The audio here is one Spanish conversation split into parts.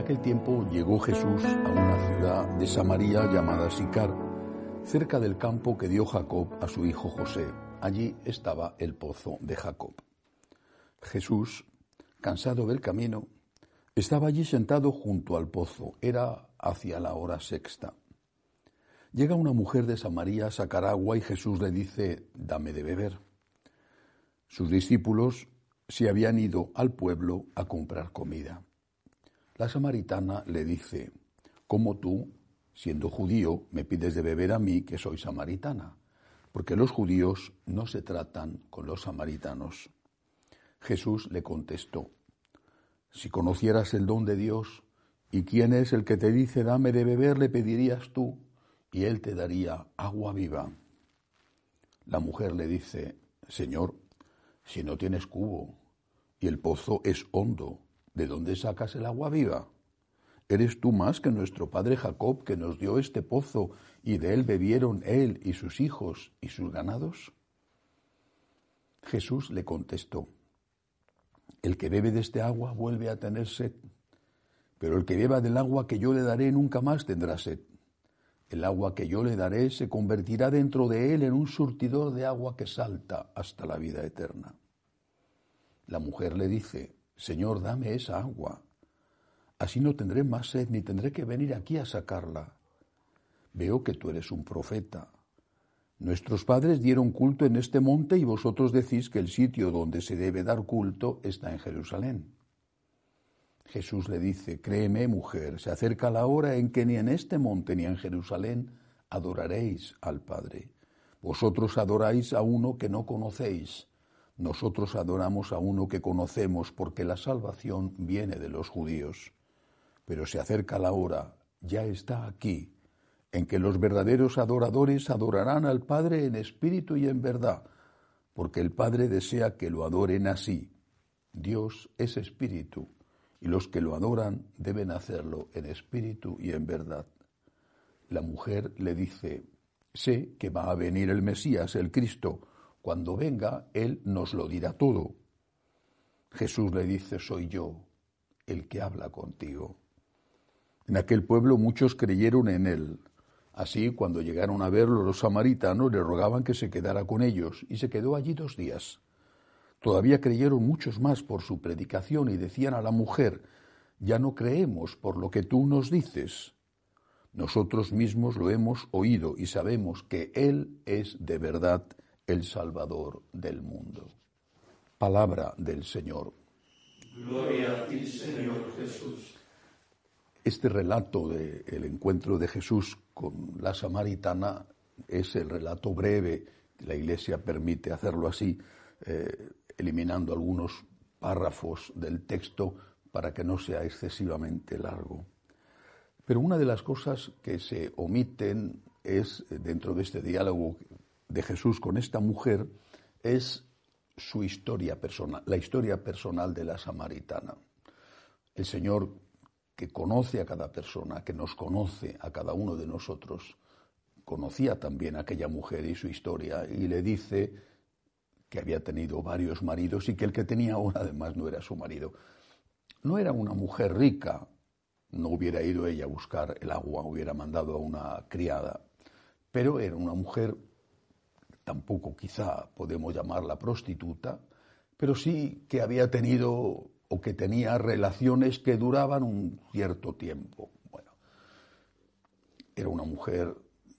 aquel tiempo llegó Jesús a una ciudad de Samaria llamada Sicar, cerca del campo que dio Jacob a su hijo José. Allí estaba el pozo de Jacob. Jesús, cansado del camino, estaba allí sentado junto al pozo. Era hacia la hora sexta. Llega una mujer de Samaria a sacar agua y Jesús le dice, dame de beber. Sus discípulos se habían ido al pueblo a comprar comida. La samaritana le dice, ¿cómo tú, siendo judío, me pides de beber a mí que soy samaritana? Porque los judíos no se tratan con los samaritanos. Jesús le contestó, si conocieras el don de Dios y quién es el que te dice dame de beber, le pedirías tú y él te daría agua viva. La mujer le dice, Señor, si no tienes cubo y el pozo es hondo, ¿de dónde sacas el agua viva? ¿Eres tú más que nuestro padre Jacob que nos dio este pozo y de él bebieron él y sus hijos y sus ganados? Jesús le contestó, el que bebe de este agua vuelve a tener sed, pero el que beba del agua que yo le daré nunca más tendrá sed. El agua que yo le daré se convertirá dentro de él en un surtidor de agua que salta hasta la vida eterna. La mujer le dice, Señor, dame esa agua. Así no tendré más sed ni tendré que venir aquí a sacarla. Veo que tú eres un profeta. Nuestros padres dieron culto en este monte y vosotros decís que el sitio donde se debe dar culto está en Jerusalén. Jesús le dice, créeme mujer, se acerca la hora en que ni en este monte ni en Jerusalén adoraréis al Padre. Vosotros adoráis a uno que no conocéis, nosotros adoramos a uno que conocemos porque la salvación viene de los judíos. Pero se acerca la hora, ya está aquí, en que los verdaderos adoradores adorarán al Padre en espíritu y en verdad, porque el Padre desea que lo adoren así. Dios es espíritu, y los que lo adoran deben hacerlo en espíritu y en verdad. La mujer le dice, sé que va a venir el Mesías, el Cristo, cuando venga, Él nos lo dirá todo. Jesús le dice, soy yo el que habla contigo. En aquel pueblo muchos creyeron en Él Así, cuando llegaron a verlo los samaritanos, le rogaban que se quedara con ellos, y se quedó allí dos días. Todavía creyeron muchos más por su predicación y decían a la mujer, ya no creemos por lo que tú nos dices. Nosotros mismos lo hemos oído y sabemos que Él es de verdad el Salvador del mundo. Palabra del Señor. Gloria a ti, Señor Jesús. Este relato del encuentro de Jesús con la samaritana es el relato breve, la Iglesia permite hacerlo así, eh, eliminando algunos párrafos del texto para que no sea excesivamente largo. Pero una de las cosas que se omiten es, dentro de este diálogo de Jesús con esta mujer, es su historia personal, la historia personal de la samaritana. El Señor que conoce a cada persona, que nos conoce a cada uno de nosotros, conocía también a aquella mujer y su historia y le dice que había tenido varios maridos y que el que tenía ahora además no era su marido. No era una mujer rica, no hubiera ido ella a buscar el agua, hubiera mandado a una criada, pero era una mujer, tampoco quizá podemos llamarla prostituta, pero sí que había tenido o que tenía relaciones que duraban un cierto tiempo. Bueno, era una mujer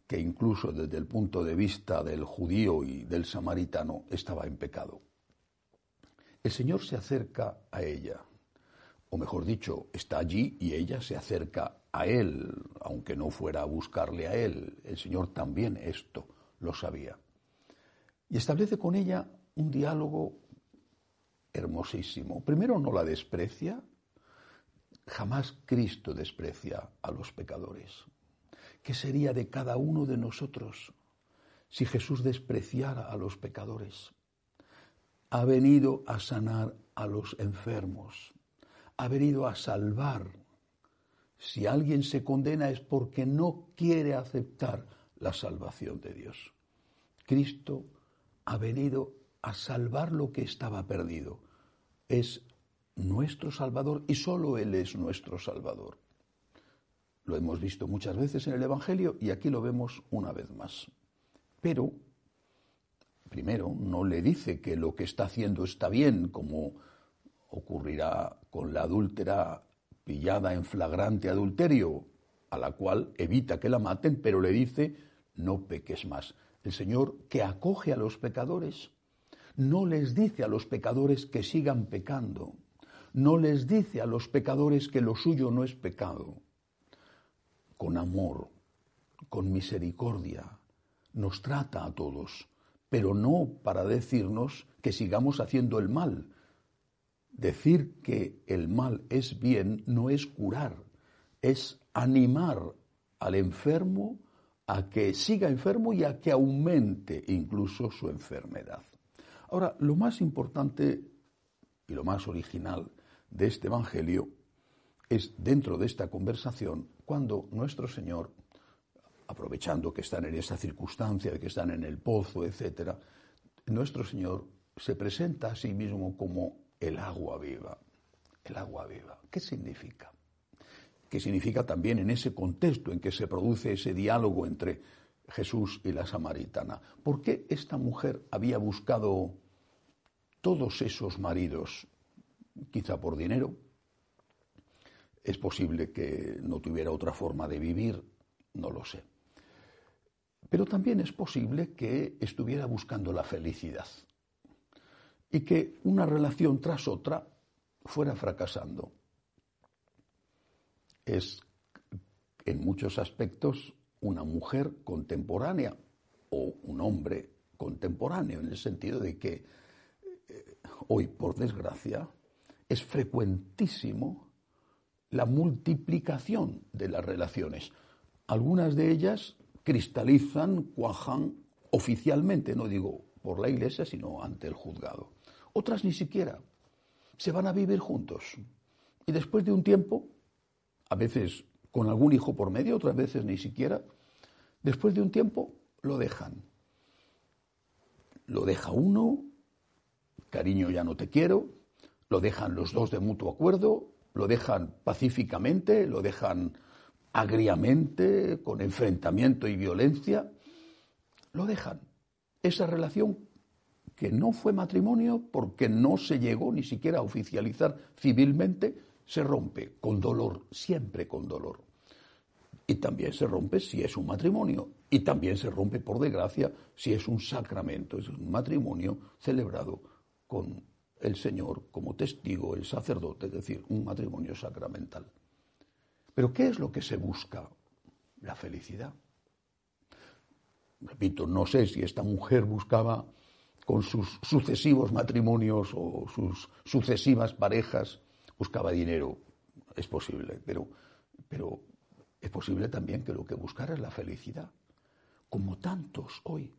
que incluso desde el punto de vista del judío y del samaritano estaba en pecado. El Señor se acerca a ella, o mejor dicho, está allí y ella se acerca a Él, aunque no fuera a buscarle a Él. El Señor también esto lo sabía. Y establece con ella un diálogo hermosísimo. Primero no la desprecia, jamás Cristo desprecia a los pecadores. ¿Qué sería de cada uno de nosotros si Jesús despreciara a los pecadores? Ha venido a sanar a los enfermos, ha venido a salvar. Si alguien se condena es porque no quiere aceptar la salvación de Dios. Cristo ha venido a salvar lo que estaba perdido. Es nuestro Salvador y solo Él es nuestro Salvador. Lo hemos visto muchas veces en el Evangelio y aquí lo vemos una vez más. Pero, primero, no le dice que lo que está haciendo está bien, como ocurrirá con la adúltera pillada en flagrante adulterio, a la cual evita que la maten, pero le dice, no peques más. El Señor que acoge a los pecadores, no les dice a los pecadores que sigan pecando, no les dice a los pecadores que lo suyo no es pecado. Con amor, con misericordia, nos trata a todos, pero no para decirnos que sigamos haciendo el mal. Decir que el mal es bien no es curar, es animar al enfermo a que siga enfermo y a que aumente incluso su enfermedad. Ahora, lo más importante y lo más original de este Evangelio es dentro de esta conversación cuando nuestro Señor, aprovechando que están en esa circunstancia de que están en el pozo, etc., nuestro Señor se presenta a sí mismo como el agua viva. El agua viva. ¿Qué significa? ¿Qué significa también en ese contexto en que se produce ese diálogo entre Jesús y la samaritana. ¿Por qué esta mujer había buscado todos esos maridos quizá por dinero. Es posible que no tuviera otra forma de vivir, no lo sé. Pero también es posible que estuviera buscando la felicidad y que una relación tras otra fuera fracasando. Es en muchos aspectos una mujer contemporánea o un hombre contemporáneo, en el sentido de que eh, hoy, por desgracia, es frecuentísimo la multiplicación de las relaciones. Algunas de ellas cristalizan, cuajan oficialmente, no digo por la iglesia, sino ante el juzgado. Otras ni siquiera. Se van a vivir juntos. Y después de un tiempo, a veces con algún hijo por medio, otras veces ni siquiera, después de un tiempo lo dejan. Lo deja uno, cariño ya no te quiero, lo dejan los dos de mutuo acuerdo, lo dejan pacíficamente, lo dejan agriamente, con enfrentamiento y violencia, lo dejan. Esa relación que no fue matrimonio porque no se llegó ni siquiera a oficializar civilmente, se rompe con dolor, siempre con dolor. Y también se rompe si es un matrimonio. Y también se rompe, por desgracia, si es un sacramento, es un matrimonio celebrado con el Señor como testigo, el sacerdote, es decir, un matrimonio sacramental. Pero ¿qué es lo que se busca? La felicidad. Repito, no sé si esta mujer buscaba con sus sucesivos matrimonios o sus sucesivas parejas, buscaba dinero. Es posible, pero, pero es posible también que lo que buscara es la felicidad, como tantos hoy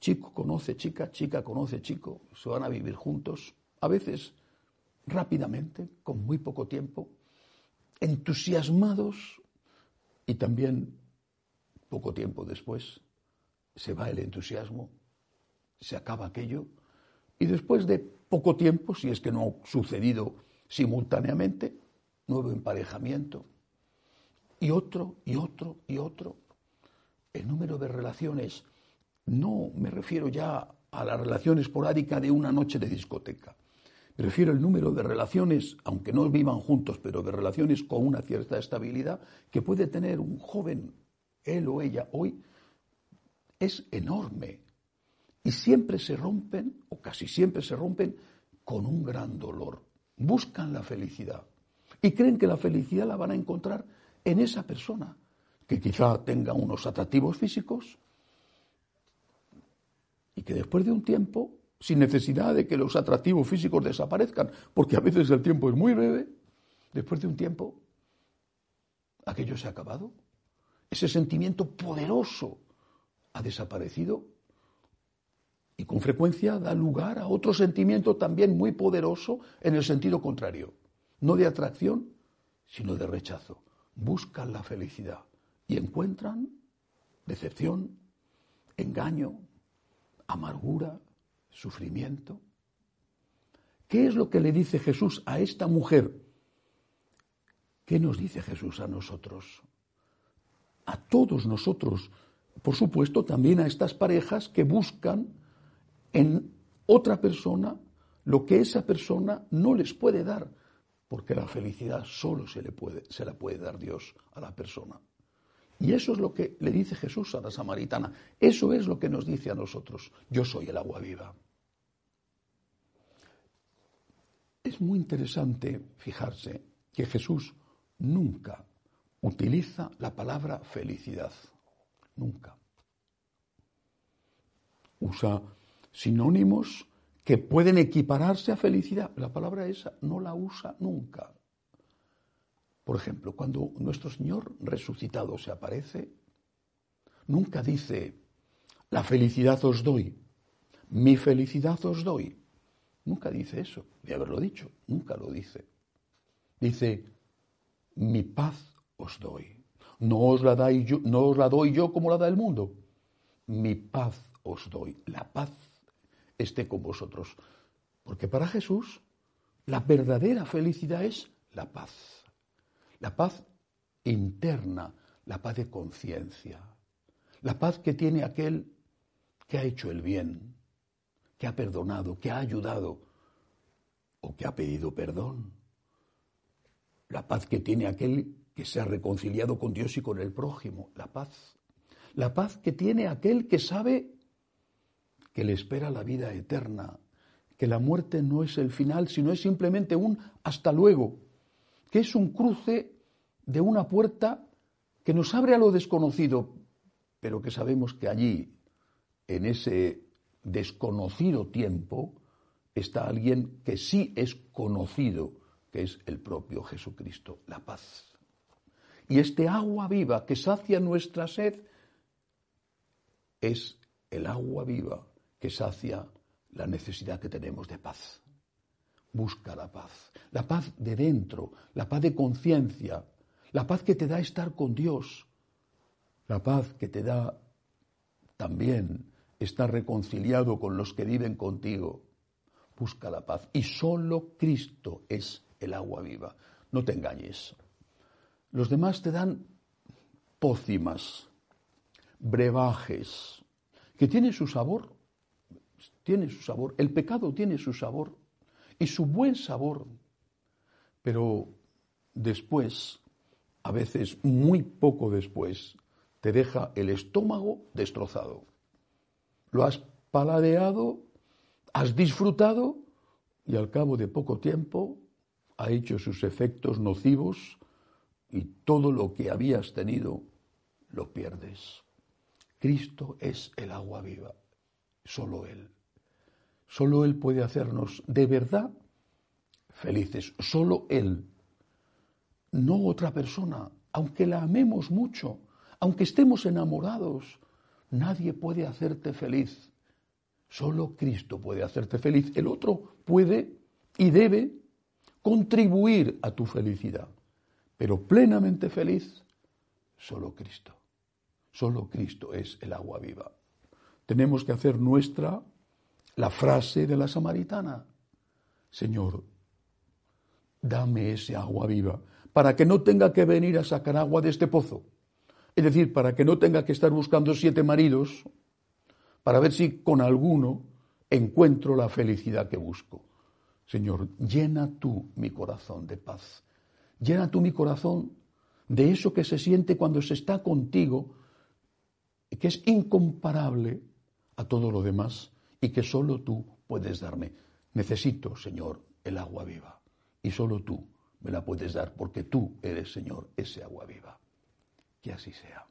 chico conoce chica, chica conoce chico, se van a vivir juntos, a veces rápidamente, con muy poco tiempo, entusiasmados y también poco tiempo después se va el entusiasmo, se acaba aquello y después de poco tiempo, si es que no ha sucedido simultáneamente, nuevo emparejamiento y otro y otro y otro. El número de relaciones no me refiero ya a la relación esporádica de una noche de discoteca. Me refiero al número de relaciones, aunque no vivan juntos, pero de relaciones con una cierta estabilidad que puede tener un joven, él o ella, hoy, es enorme. Y siempre se rompen, o casi siempre se rompen, con un gran dolor. Buscan la felicidad. Y creen que la felicidad la van a encontrar en esa persona, que quizá tenga unos atractivos físicos, y que después de un tiempo, sin necesidad de que los atractivos físicos desaparezcan, porque a veces el tiempo es muy breve, después de un tiempo, aquello se ha acabado. Ese sentimiento poderoso ha desaparecido y con frecuencia da lugar a otro sentimiento también muy poderoso en el sentido contrario, no de atracción, sino de rechazo. Buscan la felicidad y encuentran decepción, engaño, amargura, sufrimiento. ¿Qué es lo que le dice Jesús a esta mujer? ¿Qué nos dice Jesús a nosotros? A todos nosotros, por supuesto, también a estas parejas que buscan en otra persona lo que esa persona no les puede dar, porque la felicidad solo se, le puede, se la puede dar Dios a la persona. Y eso es lo que le dice Jesús a la samaritana. Eso es lo que nos dice a nosotros. Yo soy el agua viva. Es muy interesante fijarse que Jesús nunca utiliza la palabra felicidad. Nunca. Usa sinónimos que pueden equipararse a felicidad. La palabra esa no la usa nunca. Por ejemplo, cuando nuestro Señor resucitado se aparece, nunca dice, la felicidad os doy, mi felicidad os doy. Nunca dice eso, de haberlo dicho, nunca lo dice. Dice, mi paz os doy. No os, la yo, no os la doy yo como la da el mundo. Mi paz os doy. La paz esté con vosotros. Porque para Jesús la verdadera felicidad es la paz. La paz interna, la paz de conciencia, la paz que tiene aquel que ha hecho el bien, que ha perdonado, que ha ayudado o que ha pedido perdón. La paz que tiene aquel que se ha reconciliado con Dios y con el prójimo. La paz. La paz que tiene aquel que sabe que le espera la vida eterna, que la muerte no es el final, sino es simplemente un hasta luego, que es un cruce de una puerta que nos abre a lo desconocido, pero que sabemos que allí, en ese desconocido tiempo, está alguien que sí es conocido, que es el propio Jesucristo, la paz. Y este agua viva que sacia nuestra sed es el agua viva que sacia la necesidad que tenemos de paz. Busca la paz, la paz de dentro, la paz de conciencia, la paz que te da estar con Dios, la paz que te da también estar reconciliado con los que viven contigo. Busca la paz. Y solo Cristo es el agua viva. No te engañes. Los demás te dan pócimas, brebajes, que tienen su sabor. Tiene su sabor. El pecado tiene su sabor y su buen sabor. Pero después a veces muy poco después, te deja el estómago destrozado. Lo has paladeado, has disfrutado y al cabo de poco tiempo ha hecho sus efectos nocivos y todo lo que habías tenido lo pierdes. Cristo es el agua viva, solo Él. Solo Él puede hacernos de verdad felices, solo Él no otra persona, aunque la amemos mucho, aunque estemos enamorados, nadie puede hacerte feliz. Solo Cristo puede hacerte feliz. El otro puede y debe contribuir a tu felicidad, pero plenamente feliz, solo Cristo. Solo Cristo es el agua viva. Tenemos que hacer nuestra la frase de la samaritana. Señor, dame ese agua viva para que no tenga que venir a sacar agua de este pozo. Es decir, para que no tenga que estar buscando siete maridos para ver si con alguno encuentro la felicidad que busco. Señor, llena tú mi corazón de paz. Llena tú mi corazón de eso que se siente cuando se está contigo y que es incomparable a todo lo demás y que solo tú puedes darme. Necesito, Señor, el agua viva y solo tú me la puedes dar porque tú eres, Señor, ese agua viva. Que así sea.